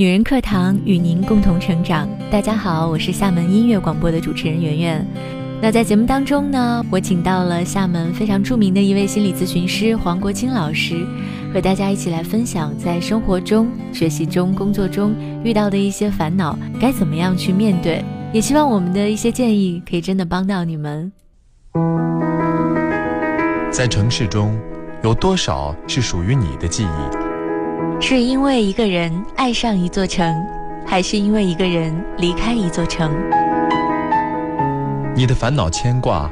女人课堂与您共同成长。大家好，我是厦门音乐广播的主持人圆圆。那在节目当中呢，我请到了厦门非常著名的一位心理咨询师黄国清老师，和大家一起来分享在生活中、学习中、工作中遇到的一些烦恼，该怎么样去面对。也希望我们的一些建议可以真的帮到你们。在城市中，有多少是属于你的记忆？是因为一个人爱上一座城，还是因为一个人离开一座城？你的烦恼牵挂，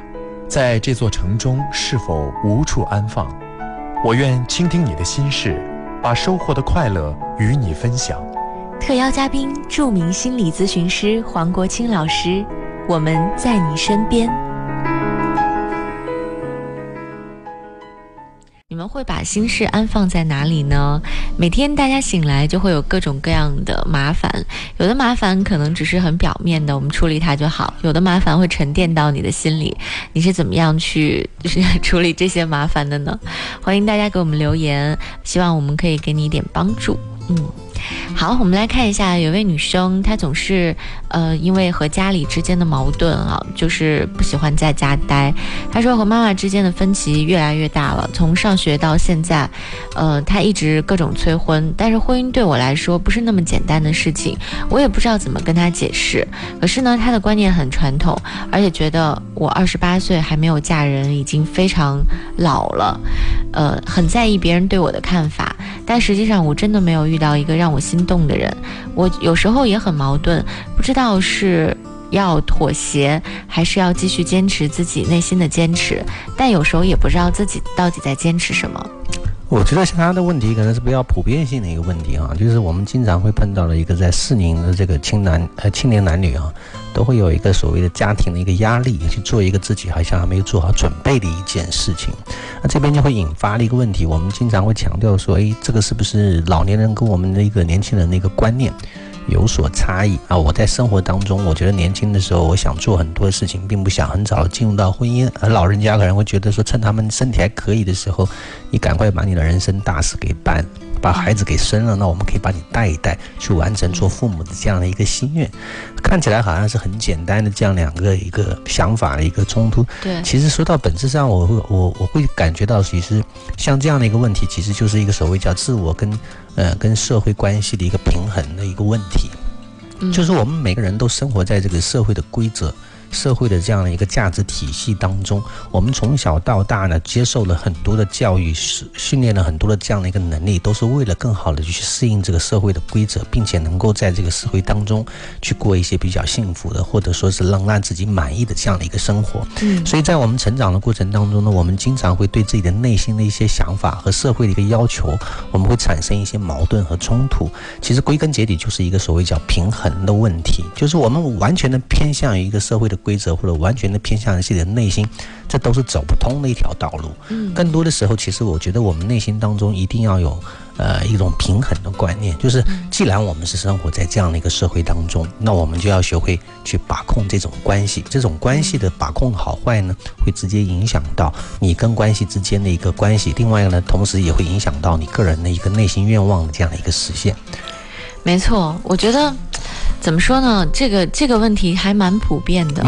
在这座城中是否无处安放？我愿倾听你的心事，把收获的快乐与你分享。特邀嘉宾：著名心理咨询师黄国清老师，我们在你身边。会把心事安放在哪里呢？每天大家醒来就会有各种各样的麻烦，有的麻烦可能只是很表面的，我们处理它就好；有的麻烦会沉淀到你的心里，你是怎么样去就是 处理这些麻烦的呢？欢迎大家给我们留言，希望我们可以给你一点帮助。嗯。好，我们来看一下，有位女生，她总是，呃，因为和家里之间的矛盾啊，就是不喜欢在家待。她说和妈妈之间的分歧越来越大了，从上学到现在，呃，她一直各种催婚。但是婚姻对我来说不是那么简单的事情，我也不知道怎么跟她解释。可是呢，她的观念很传统，而且觉得我二十八岁还没有嫁人，已经非常老了，呃，很在意别人对我的看法。但实际上，我真的没有遇到一个让我心动的人。我有时候也很矛盾，不知道是要妥协，还是要继续坚持自己内心的坚持。但有时候也不知道自己到底在坚持什么。我觉得像他的问题可能是比较普遍性的一个问题啊，就是我们经常会碰到的一个在适龄的这个青男呃青年男女啊，都会有一个所谓的家庭的一个压力，去做一个自己好像还没有做好准备的一件事情，那这边就会引发了一个问题，我们经常会强调说，哎，这个是不是老年人跟我们的一个年轻人的一个观念？有所差异啊！我在生活当中，我觉得年轻的时候，我想做很多事情，并不想很早进入到婚姻。而老人家可能会觉得说，趁他们身体还可以的时候，你赶快把你的人生大事给办。把孩子给生了，那我们可以把你带一带，去完成做父母的这样的一个心愿。看起来好像是很简单的这样两个一个想法的一个冲突。对，其实说到本质上，我会我我会感觉到，其实像这样的一个问题，其实就是一个所谓叫自我跟呃跟社会关系的一个平衡的一个问题。就是我们每个人都生活在这个社会的规则。社会的这样的一个价值体系当中，我们从小到大呢，接受了很多的教育，是训练了很多的这样的一个能力，都是为了更好的去适应这个社会的规则，并且能够在这个社会当中去过一些比较幸福的，或者说是能让自己满意的这样的一个生活。嗯，所以在我们成长的过程当中呢，我们经常会对自己的内心的一些想法和社会的一个要求，我们会产生一些矛盾和冲突。其实归根结底就是一个所谓叫平衡的问题，就是我们完全的偏向于一个社会的。规则或者完全的偏向自己的内心，这都是走不通的一条道路。嗯，更多的时候，其实我觉得我们内心当中一定要有呃一种平衡的观念，就是既然我们是生活在这样的一个社会当中，那我们就要学会去把控这种关系。这种关系的把控好坏呢，会直接影响到你跟关系之间的一个关系。另外呢，同时也会影响到你个人的一个内心愿望的这样的一个实现。没错，我觉得。怎么说呢？这个这个问题还蛮普遍的，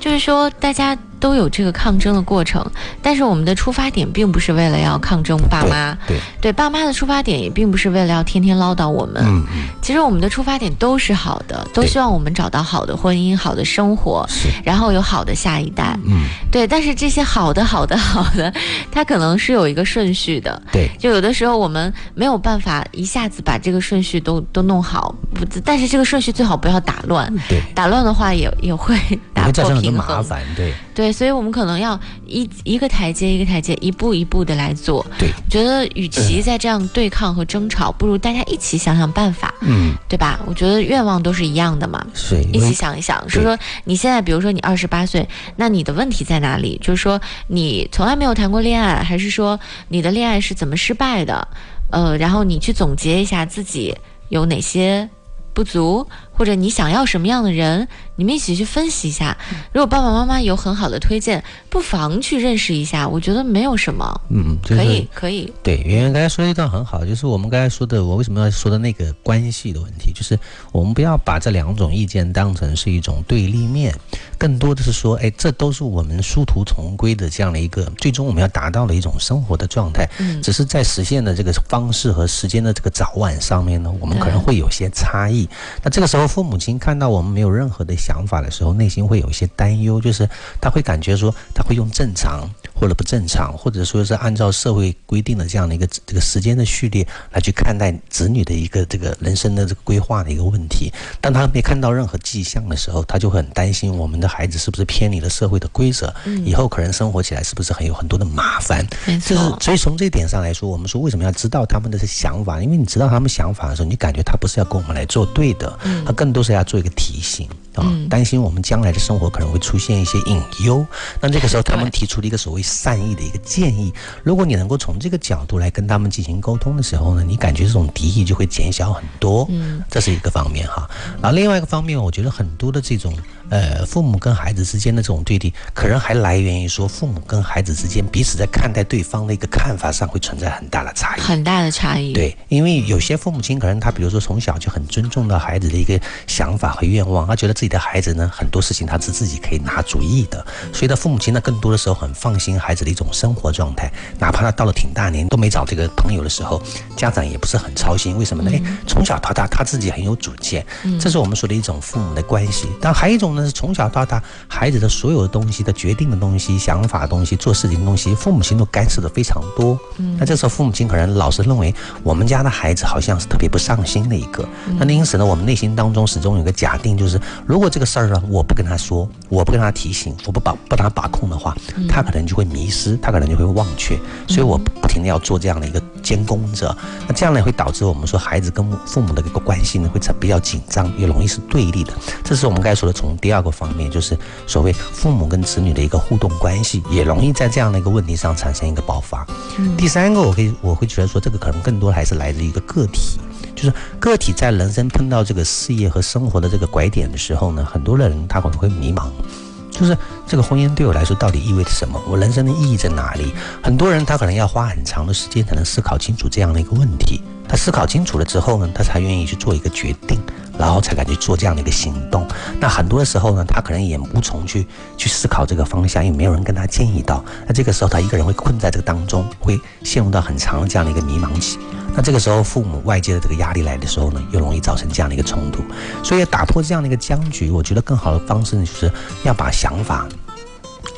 就是说大家。都有这个抗争的过程，但是我们的出发点并不是为了要抗争爸妈，对对，爸妈的出发点也并不是为了要天天唠叨我们。嗯嗯，其实我们的出发点都是好的，都希望我们找到好的婚姻、好的生活，然后有好的下一代。嗯，对。但是这些好的、好的、好的，它可能是有一个顺序的。对，就有的时候我们没有办法一下子把这个顺序都都弄好，不，但是这个顺序最好不要打乱。对，打乱的话也也会打破平衡。麻烦，对。对，所以，我们可能要一一个台阶一个台阶，一步一步的来做。对，我觉得与其在这样对抗和争吵，不如大家一起想想办法，嗯，对吧？我觉得愿望都是一样的嘛，是，一起想一想，说说你现在，比如说你二十八岁，那你的问题在哪里？就是说你从来没有谈过恋爱，还是说你的恋爱是怎么失败的？呃，然后你去总结一下自己有哪些不足。或者你想要什么样的人，你们一起去分析一下。如果爸爸妈妈有很好的推荐，不妨去认识一下。我觉得没有什么，嗯，就是可以可以。对，圆圆刚才说的一段很好，就是我们刚才说的，我为什么要说的那个关系的问题，就是我们不要把这两种意见当成是一种对立面，更多的是说，哎，这都是我们殊途同归的这样的一个，最终我们要达到的一种生活的状态。嗯，只是在实现的这个方式和时间的这个早晚上面呢，我们可能会有些差异。那这个时候，父母亲看到我们没有任何的想法的时候，内心会有一些担忧，就是他会感觉说，他会用正常或者不正常，或者说是按照社会规定的这样的一个这个时间的序列来去看待子女的一个这个人生的这个规划的一个问题。当他没看到任何迹象的时候，他就很担心我们的孩子是不是偏离了社会的规则，以后可能生活起来是不是很有很多的麻烦。没错。所以从这一点上来说，我们说为什么要知道他们的想法？因为你知道他们想法的时候，你感觉他不是要跟我们来做对的。他更多是要做一个提醒啊，担心我们将来的生活可能会出现一些隐忧。那这个时候，他们提出了一个所谓善意的一个建议。如果你能够从这个角度来跟他们进行沟通的时候呢，你感觉这种敌意就会减小很多。嗯，这是一个方面哈。然后另外一个方面，我觉得很多的这种呃父母跟孩子之间的这种对立，可能还来源于说父母跟孩子之间彼此在看待对方的一个看法上会存在很大的差异。很大的差异。对，因为有些父母亲可能他比如说从小就很尊重到孩子的一个想法和愿望，他觉得自己的孩子呢很多事情他是自己可以拿主意的，所以他父母亲呢更多的时候很放心孩子的一种生活状态，哪怕他到了挺大年都没找这个朋友的时候，家长也不是很操心。为什么呢？哎，从小到大他自己很有主见，这是我们说的一种父母的关系。但还有一种呢是从小到大孩子的所有的东西的决定的东西、想法的东西、做事情的东西，父母亲都干涉的非常多。嗯，那这时候父母亲可能老是认为我们家的孩子好像是特别不上心的一个。那因此呢，我们内心当中始终有个假定，就是如果这个事儿呢，我不跟他说，我不跟他提醒，我不把不他把控的话，他可能就会迷失，他可能就会忘却。所以我不停的要做这样的一个监工者。那这样呢，会导致我们说孩子跟父母的一个关系呢，会比较紧张，也容易是对立的。这是我们该说的，从第二个方面，就是所谓父母跟子女的一个互动关系，也容易在这样的一个问题上产生一个爆发。第三个，我可以我会觉得说，这个可能更多还是来自一个个体。就是个体在人生碰到这个事业和生活的这个拐点的时候呢，很多的人他可能会迷茫，就是这个婚姻对我来说到底意味着什么？我人生的意义在哪里？很多人他可能要花很长的时间才能思考清楚这样的一个问题。他思考清楚了之后呢，他才愿意去做一个决定，然后才敢去做这样的一个行动。那很多的时候呢，他可能也无从去去思考这个方向，因为没有人跟他建议到。那这个时候他一个人会困在这个当中，会陷入到很长的这样的一个迷茫期。那这个时候，父母外界的这个压力来的时候呢，又容易造成这样的一个冲突。所以打破这样的一个僵局，我觉得更好的方式呢，就是要把想法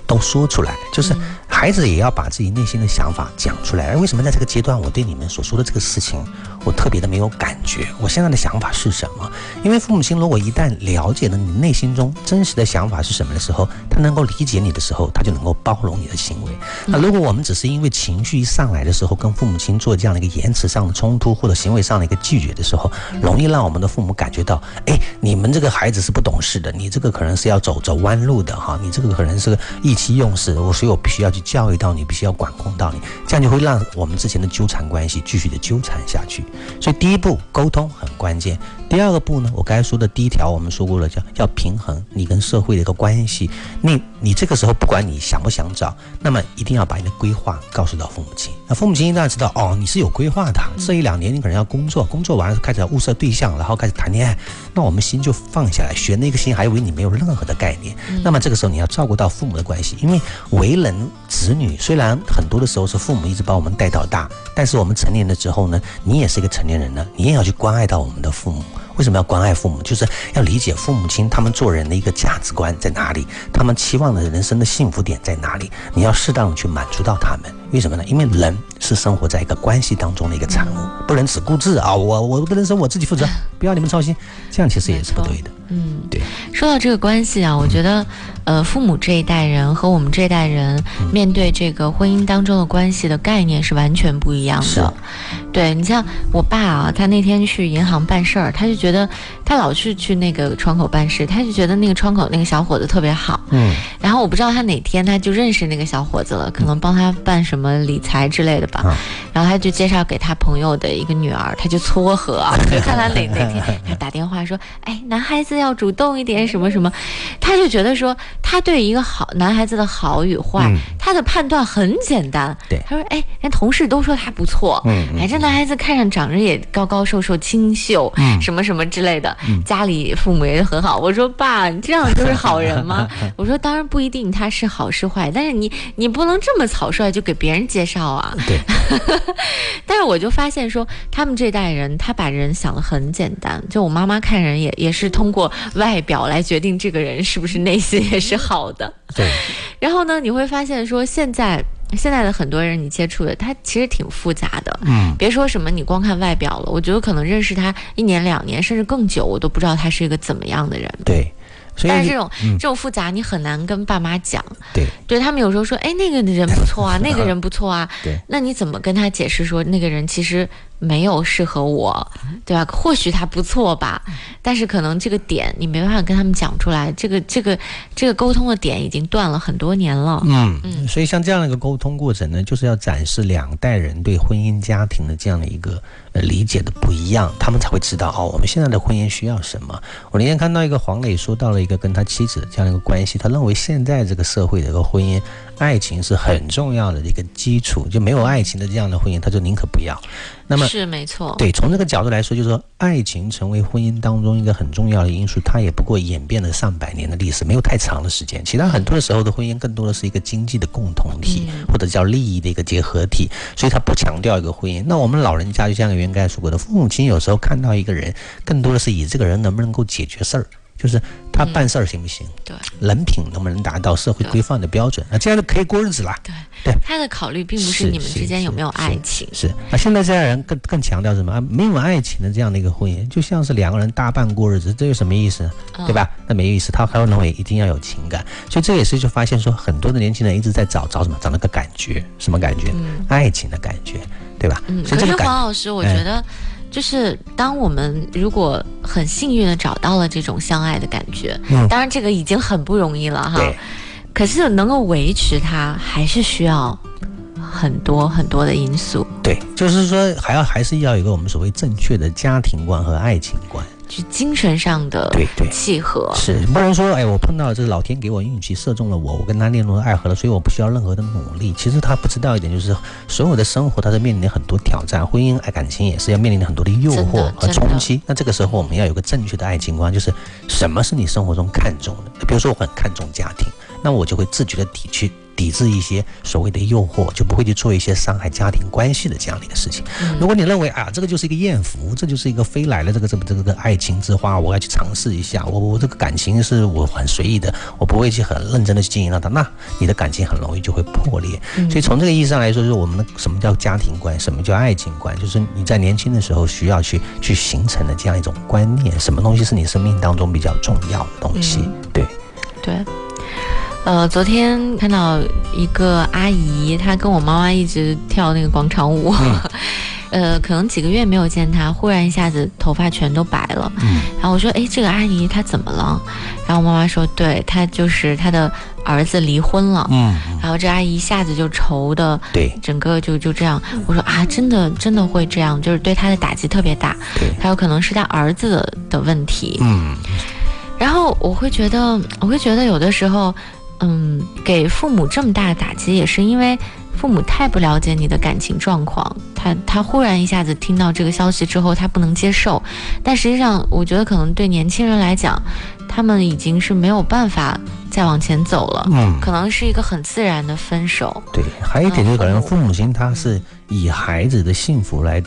都说出来，就是孩子也要把自己内心的想法讲出来。而为什么在这个阶段，我对你们所说的这个事情，我特别的没有感觉？我现在的想法是什么？因为父母亲如果一旦了解了你内心中真实的想法是什么的时候，他能够理解你的时候，他就能够包容你的行为。那如果我们只是因为情绪一上来的时候，跟父母亲做这样的一个言辞上的冲突，或者行为上的一个拒绝的时候，容易让我们的父母感觉到，哎，你们这个孩子是不懂事的，你这个可能是要走走弯路的哈，你这个可能是个意气用事，我所以我必须要教育到你，必须要管控到你，这样就会让我们之前的纠缠关系继续的纠缠下去。所以第一步沟通很关键。第二个步呢，我刚才说的第一条，我们说过了，叫要平衡你跟社会的一个关系。你你这个时候不管你想不想找，那么一定要把你的规划告诉到父母亲。那父母亲一旦知道哦，你是有规划的，这一两年你可能要工作，工作完了开始要物色对象，然后开始谈恋爱，那我们心就放下来，悬那个心还以为你没有任何的概念。那么这个时候你要照顾到父母的关系，因为为人子女虽然很多的时候是父母一直把我们带到大，但是我们成年了之后呢，你也是一个成年人了，你也要去关爱到我们的父母。为什么要关爱父母？就是要理解父母亲他们做人的一个价值观在哪里，他们期望的人生的幸福点在哪里？你要适当的去满足到他们。为什么呢？因为人是生活在一个关系当中的一个产物，不能只顾自啊！我我的人生我自己负责，不要你们操心，这样其实也是不对的。嗯，对。说到这个关系啊，我觉得，呃，父母这一代人和我们这一代人面对这个婚姻当中的关系的概念是完全不一样的。对你像我爸啊，他那天去银行办事儿，他就觉得他老是去那个窗口办事，他就觉得那个窗口那个小伙子特别好。嗯。然后我不知道他哪天他就认识那个小伙子了，可能帮他办什么理财之类的吧。然后他就介绍给他朋友的一个女儿，他就撮合，就看他哪哪天 他打电话话说，哎，男孩子要主动一点，什么什么，他就觉得说，他对一个好男孩子的好与坏，他的判断很简单。对，他说，哎，人同事都说他不错，嗯，哎，这男孩子看上长着也高高瘦瘦、清秀，嗯，什么什么之类的，家里父母也很好。我说，爸，你这样就是好人吗？我说，当然不一定他是好是坏，但是你你不能这么草率就给别人介绍啊。对，但是我就发现说，他们这代人他把人想的很简单，就我妈妈看人也也是通过外表来决定这个人是不是内心也是好的。对，然后呢，你会发现说现在现在的很多人你接触的他其实挺复杂的。嗯，别说什么你光看外表了，我觉得可能认识他一年两年甚至更久，我都不知道他是一个怎么样的人。对。但是这种这种复杂，你很难跟爸妈讲。对，对他们有时候说，哎，那个人不错啊，那个人不错啊。对，那你怎么跟他解释说，那个人其实？没有适合我，对吧？或许他不错吧，但是可能这个点你没办法跟他们讲出来。这个这个这个沟通的点已经断了很多年了。嗯嗯，所以像这样的一个沟通过程呢，就是要展示两代人对婚姻家庭的这样的一个呃理解的不一样，他们才会知道哦，我们现在的婚姻需要什么。我那天看到一个黄磊说到了一个跟他妻子的这样的一个关系，他认为现在这个社会的一个婚姻。爱情是很重要的一个基础，就没有爱情的这样的婚姻，他就宁可不要。那么是没错，对，从这个角度来说，就是说爱情成为婚姻当中一个很重要的因素，它也不过演变了上百年的历史，没有太长的时间。其他很多的时候的婚姻更多的是一个经济的共同体，或者叫利益的一个结合体，所以它不强调一个婚姻。那我们老人家就像袁刚才说过的，父母亲有时候看到一个人，更多的是以这个人能不能够解决事儿。就是他办事儿行不行？对，人品能不能达到社会规范的标准？那这样就可以过日子了。对对，他的考虑并不是你们之间有没有爱情。是啊，现在这代人更更强调什么啊？没有爱情的这样的一个婚姻，就像是两个人搭伴过日子，这有什么意思？对吧？那没意思。他还会认为一定要有情感，所以这也是就发现说，很多的年轻人一直在找找什么？找那个感觉，什么感觉？爱情的感觉，对吧？嗯。可是黄老师，我觉得。就是当我们如果很幸运的找到了这种相爱的感觉，嗯当然这个已经很不容易了哈。可是能够维持它，还是需要很多很多的因素。对，就是说还要还是要有一个我们所谓正确的家庭观和爱情观。就精神上的对对契合是不能说哎，我碰到这个老天给我运气射中了我，我跟他恋入爱河了，所以我不需要任何的努力。其实他不知道一点，就是所有的生活，他是面临很多挑战，婚姻爱感情也是要面临很多的诱惑和冲击。那这个时候我们要有个正确的爱情观，就是什么是你生活中看重的？比如说我很看重家庭，那我就会自觉的抵去。抵制一些所谓的诱惑，就不会去做一些伤害家庭关系的这样的一个事情。如果你认为啊，这个就是一个艳福，这就是一个飞来的这个这个这个爱情之花，我要去尝试一下，我我这个感情是我很随意的，我不会去很认真的去经营它，那你的感情很容易就会破裂。所以从这个意义上来说，就是我们的什么叫家庭观，什么叫爱情观，就是你在年轻的时候需要去去形成的这样一种观念，什么东西是你生命当中比较重要的东西？对，对。呃，昨天看到一个阿姨，她跟我妈妈一直跳那个广场舞，呃，可能几个月没有见她，忽然一下子头发全都白了。嗯，然后我说，哎，这个阿姨她怎么了？然后我妈妈说，对她就是她的儿子离婚了。嗯，然后这阿姨一下子就愁的，对，整个就就这样。我说啊，真的真的会这样，就是对她的打击特别大。对，还有可能是她儿子的问题。嗯，然后我会觉得，我会觉得有的时候。嗯，给父母这么大的打击，也是因为父母太不了解你的感情状况。他他忽然一下子听到这个消息之后，他不能接受。但实际上，我觉得可能对年轻人来讲，他们已经是没有办法再往前走了。嗯，可能是一个很自然的分手。对，还有一点就是，可能父母亲他是以孩子的幸福来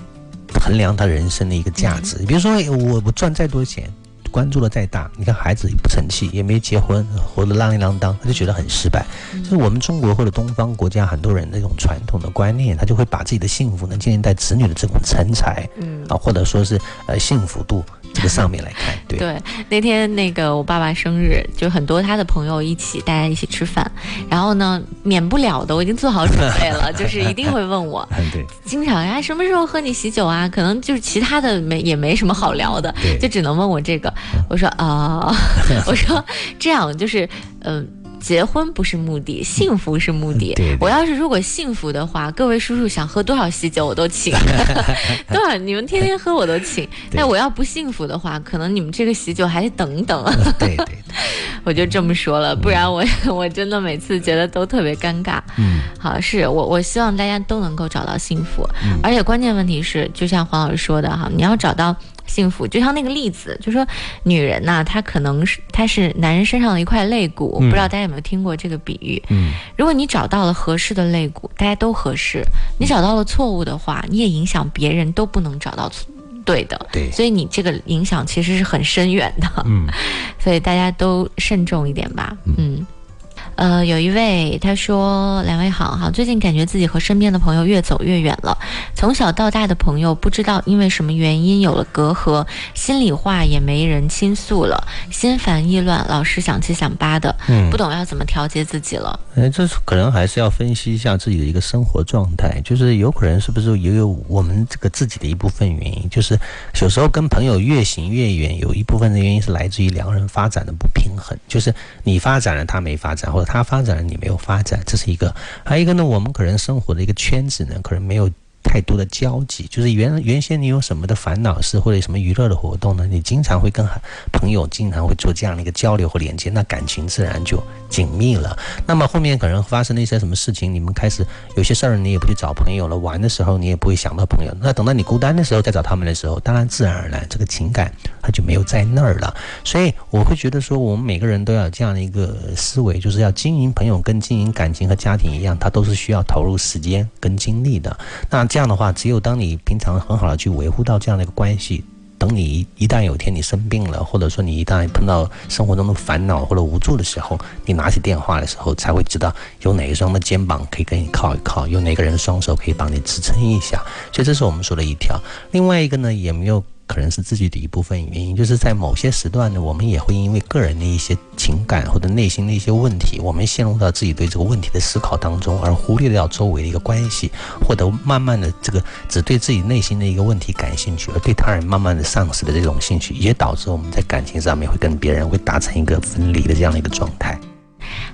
衡量他人生的一个价值。比如说，我我赚再多钱。关注的再大，你看孩子也不成器，也没结婚，活得浪里浪当，他就觉得很失败。就是我们中国或者东方国家很多人那种传统的观念，他就会把自己的幸福呢建立在子女的这种成才，嗯啊，或者说是呃幸福度。这个上面来看，对对，那天那个我爸爸生日，就很多他的朋友一起，大家一起吃饭，然后呢，免不了的，我已经做好准备了，就是一定会问我，对，经常呀，什么时候喝你喜酒啊？可能就是其他的没也没什么好聊的，就只能问我这个。我说啊，我说这样就是，嗯。结婚不是目的，幸福是目的。对对我要是如果幸福的话，各位叔叔想喝多少喜酒我都请，多少你们天天喝我都请。那我要不幸福的话，可能你们这个喜酒还得等等。对对对，我就这么说了，不然我 我真的每次觉得都特别尴尬。嗯，好，是我我希望大家都能够找到幸福，而且关键问题是，就像黄老师说的哈，你要找到。幸福就像那个例子，就说女人呐、她可能是她是男人身上的一块肋骨，不知道大家有没有听过这个比喻？嗯，如果你找到了合适的肋骨，大家都合适；你找到了错误的话，你也影响别人都不能找到错对的。对所以你这个影响其实是很深远的。嗯，所以大家都慎重一点吧。嗯。呃，有一位他说：“两位好哈，最近感觉自己和身边的朋友越走越远了。从小到大的朋友，不知道因为什么原因有了隔阂，心里话也没人倾诉了，心烦意乱，老是想七想八的，嗯不懂要怎么调节自己了。哎，这是可能还是要分析一下自己的一个生活状态，就是有可能是不是也有我们这个自己的一部分原因，就是有时候跟朋友越行越远，有一部分的原因是来自于两个人发展的不平衡，就是你发展了他没发展，或者他发展了你没有发展，这是一个。还有一个呢，我们可能生活的一个圈子呢，可能没有。太多的交集，就是原原先你有什么的烦恼事或者什么娱乐的活动呢？你经常会跟朋友经常会做这样的一个交流和连接，那感情自然就紧密了。那么后面可能发生了一些什么事情，你们开始有些事儿你也不去找朋友了，玩的时候你也不会想到朋友。那等到你孤单的时候再找他们的时候，当然自然而然这个情感它就没有在那儿了。所以我会觉得说，我们每个人都要有这样的一个思维，就是要经营朋友跟经营感情和家庭一样，它都是需要投入时间跟精力的。那这样的话，只有当你平常很好的去维护到这样的一个关系。等你一旦有一天你生病了，或者说你一旦碰到生活中的烦恼或者无助的时候，你拿起电话的时候，才会知道有哪一双的肩膀可以跟你靠一靠，有哪个人的双手可以帮你支撑一下。所以这是我们说的一条。另外一个呢，也没有可能是自己的一部分原因，就是在某些时段呢，我们也会因为个人的一些情感或者内心的一些问题，我们陷入到自己对这个问题的思考当中，而忽略掉周围的一个关系，或者慢慢的这个只对自己内心的一个问题感兴趣，而对他人慢慢的丧失了这种兴趣，也导致我们在感情上面会跟别人会达成一个分离的这样的一个状态。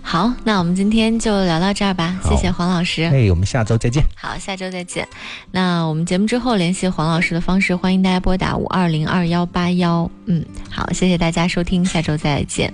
好，那我们今天就聊到这儿吧，谢谢黄老师。哎，我们下周再见。好，下周再见。那我们节目之后联系黄老师的方式，欢迎大家拨打五二零二幺八幺。嗯，好，谢谢大家收听，下周再见。